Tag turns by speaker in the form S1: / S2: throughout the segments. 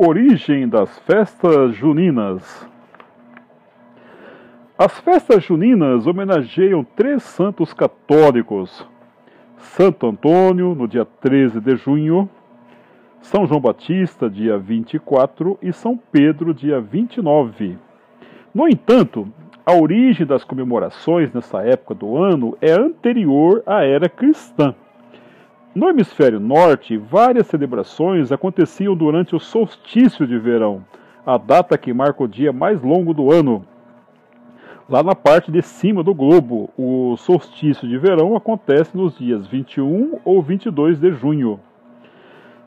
S1: Origem das festas juninas. As festas juninas homenageiam três santos católicos: Santo Antônio, no dia 13 de junho, São João Batista, dia 24, e São Pedro, dia 29. No entanto, a origem das comemorações nessa época do ano é anterior à era cristã. No hemisfério norte, várias celebrações aconteciam durante o solstício de verão, a data que marca o dia mais longo do ano. Lá na parte de cima do globo, o solstício de verão acontece nos dias 21 ou 22 de junho.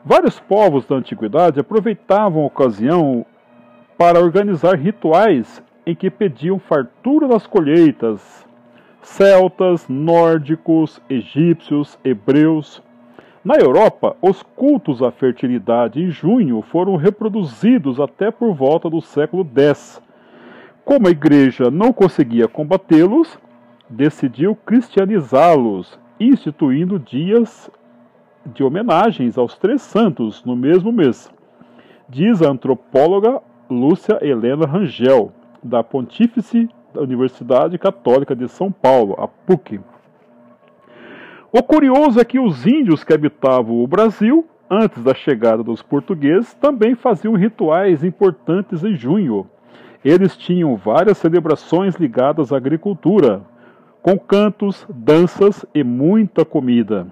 S1: Vários povos da antiguidade aproveitavam a ocasião para organizar rituais em que pediam fartura das colheitas. Celtas, nórdicos, egípcios, hebreus. Na Europa, os cultos à fertilidade em junho foram reproduzidos até por volta do século X. Como a igreja não conseguia combatê-los, decidiu cristianizá-los, instituindo dias de homenagens aos três santos no mesmo mês, diz a antropóloga Lúcia Helena Rangel da Pontífice Universidade Católica de São Paulo, a PUC. O curioso é que os índios que habitavam o Brasil, antes da chegada dos portugueses, também faziam rituais importantes em junho. Eles tinham várias celebrações ligadas à agricultura, com cantos, danças e muita comida.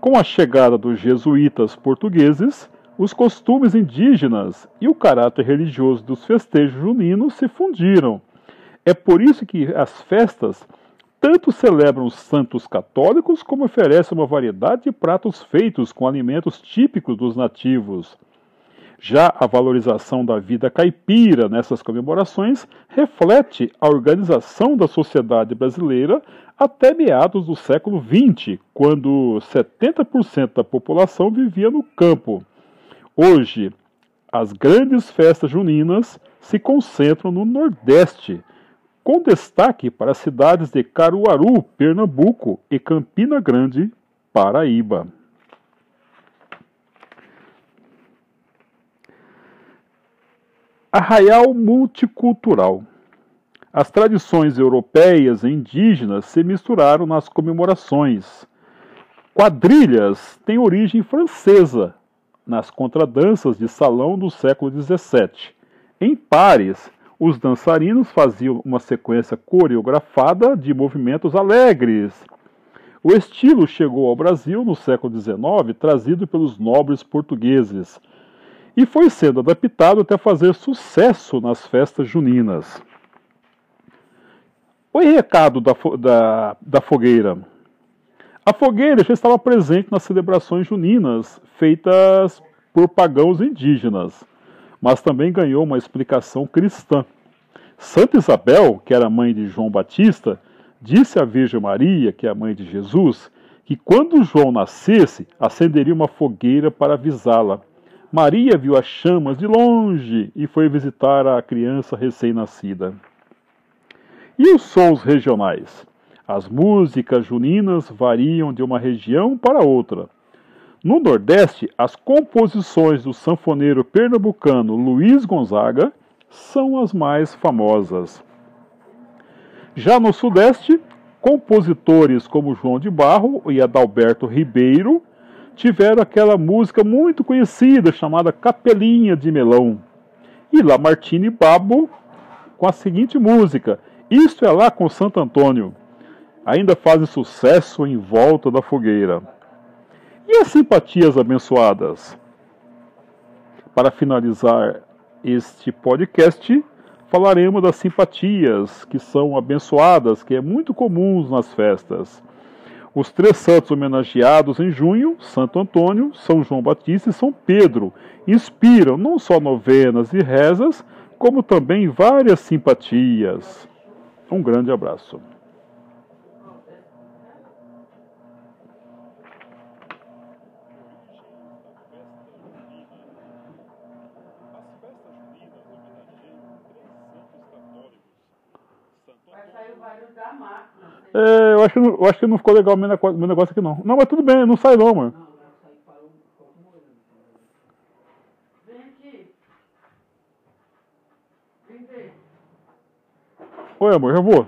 S1: Com a chegada dos jesuítas portugueses, os costumes indígenas e o caráter religioso dos festejos juninos se fundiram. É por isso que as festas tanto celebram os santos católicos como oferecem uma variedade de pratos feitos com alimentos típicos dos nativos. Já a valorização da vida caipira nessas comemorações reflete a organização da sociedade brasileira até meados do século XX, quando 70% da população vivia no campo. Hoje, as grandes festas juninas se concentram no Nordeste, com destaque para as cidades de Caruaru, Pernambuco e Campina Grande, Paraíba. Arraial multicultural. As tradições europeias e indígenas se misturaram nas comemorações. Quadrilhas têm origem francesa, nas contradanças de salão do século XVII. Em pares, os dançarinos faziam uma sequência coreografada de movimentos alegres. O estilo chegou ao Brasil no século XIX, trazido pelos nobres portugueses, e foi sendo adaptado até fazer sucesso nas festas juninas. O recado da, da, da fogueira. A fogueira já estava presente nas celebrações juninas feitas por pagãos indígenas, mas também ganhou uma explicação cristã. Santa Isabel, que era mãe de João Batista, disse à Virgem Maria, que é a mãe de Jesus, que quando João nascesse, acenderia uma fogueira para avisá-la. Maria viu as chamas de longe e foi visitar a criança recém-nascida. E os sons regionais? As músicas juninas variam de uma região para outra. No Nordeste, as composições do sanfoneiro pernambucano Luiz Gonzaga são as mais famosas. Já no Sudeste, compositores como João de Barro e Adalberto Ribeiro tiveram aquela música muito conhecida chamada Capelinha de Melão. E Lamartine Babo com a seguinte música: Isto é lá com Santo Antônio ainda fazem sucesso em volta da fogueira. E as simpatias abençoadas? Para finalizar este podcast, falaremos das simpatias que são abençoadas, que é muito comuns nas festas. Os três santos homenageados em junho, Santo Antônio, São João Batista e São Pedro, inspiram não só novenas e rezas, como também várias simpatias. Um grande abraço. É, eu acho, eu acho que não ficou legal o meu, meu negócio aqui não. Não, mas tudo bem, não sai não, mano.
S2: Oi, amor, já vou.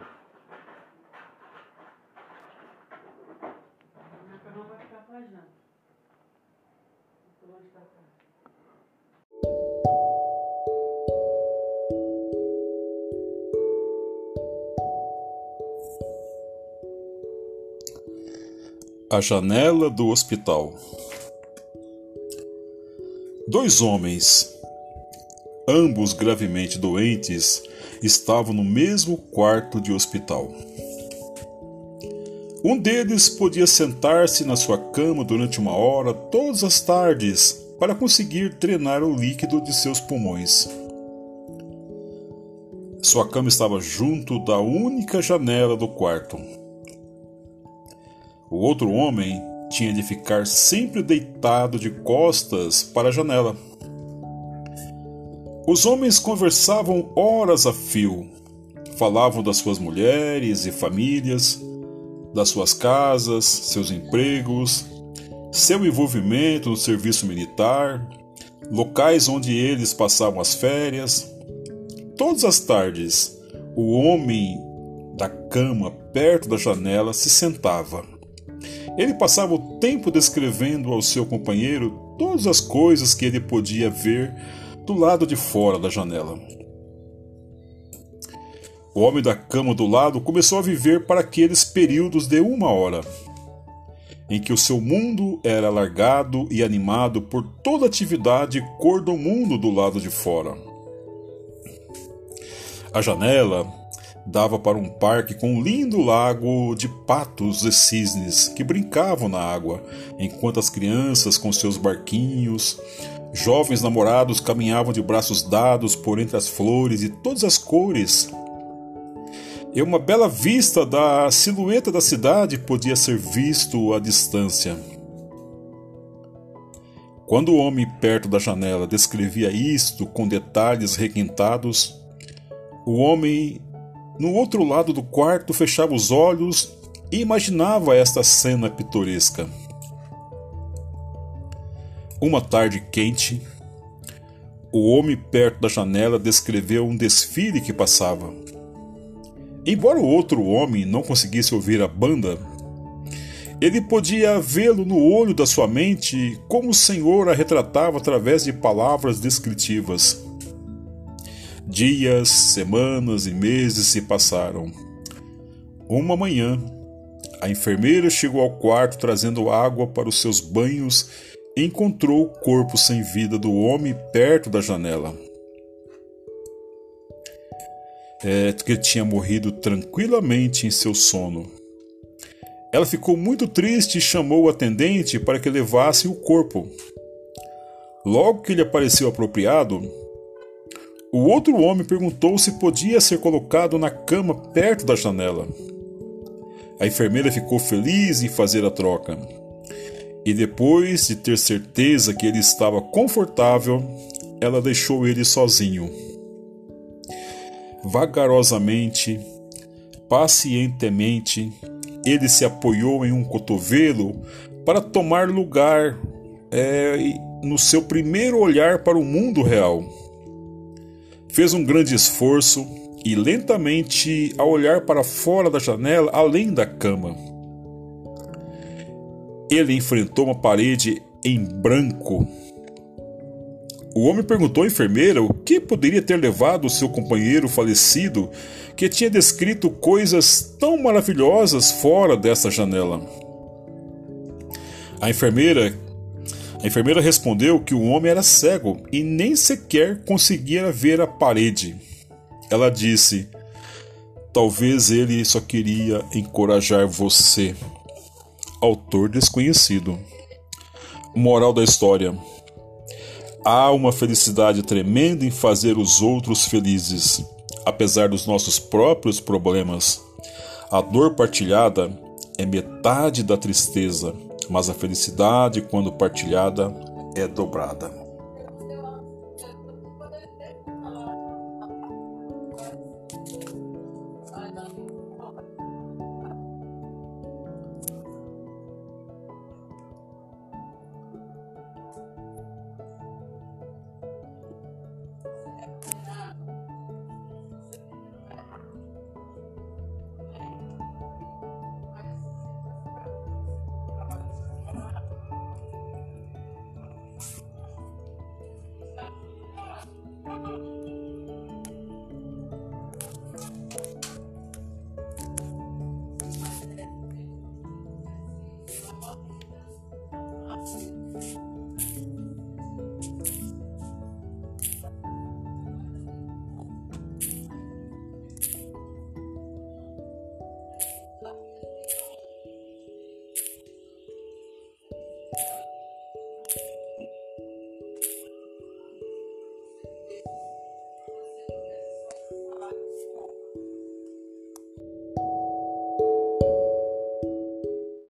S1: A janela do hospital. Dois homens, ambos gravemente doentes, estavam no mesmo quarto de hospital. Um deles podia sentar-se na sua cama durante uma hora todas as tardes para conseguir drenar o líquido de seus pulmões. Sua cama estava junto da única janela do quarto. O outro homem tinha de ficar sempre deitado de costas para a janela. Os homens conversavam horas a fio. Falavam das suas mulheres e famílias, das suas casas, seus empregos, seu envolvimento no serviço militar, locais onde eles passavam as férias. Todas as tardes, o homem da cama perto da janela se sentava ele passava o tempo descrevendo ao seu companheiro todas as coisas que ele podia ver do lado de fora da janela. O homem da cama do lado começou a viver para aqueles períodos de uma hora, em que o seu mundo era alargado e animado por toda a atividade cor do mundo do lado de fora. A janela dava para um parque com um lindo lago de patos e cisnes que brincavam na água, enquanto as crianças com seus barquinhos, jovens namorados caminhavam de braços dados por entre as flores de todas as cores. E uma bela vista da silhueta da cidade podia ser visto à distância. Quando o homem perto da janela descrevia isto com detalhes requintados, o homem no outro lado do quarto, fechava os olhos e imaginava esta cena pitoresca. Uma tarde quente, o homem perto da janela descreveu um desfile que passava. Embora o outro homem não conseguisse ouvir a banda, ele podia vê-lo no olho da sua mente como o Senhor a retratava através de palavras descritivas. Dias, semanas e meses se passaram. Uma manhã, a enfermeira chegou ao quarto trazendo água para os seus banhos e encontrou o corpo sem vida do homem perto da janela. É que ele tinha morrido tranquilamente em seu sono. Ela ficou muito triste e chamou o atendente para que levasse o corpo. Logo que lhe apareceu apropriado, o outro homem perguntou se podia ser colocado na cama perto da janela. A enfermeira ficou feliz em fazer a troca. E depois de ter certeza que ele estava confortável, ela deixou ele sozinho. Vagarosamente, pacientemente, ele se apoiou em um cotovelo para tomar lugar é, no seu primeiro olhar para o mundo real. Fez um grande esforço e lentamente a olhar para fora da janela, além da cama. Ele enfrentou uma parede em branco. O homem perguntou à enfermeira o que poderia ter levado o seu companheiro falecido, que tinha descrito coisas tão maravilhosas fora dessa janela. A enfermeira a enfermeira respondeu que o homem era cego e nem sequer conseguia ver a parede. Ela disse: Talvez ele só queria encorajar você. Autor desconhecido. Moral da história: Há uma felicidade tremenda em fazer os outros felizes, apesar dos nossos próprios problemas. A dor partilhada é metade da tristeza mas a felicidade, quando partilhada, é dobrada. Thank you.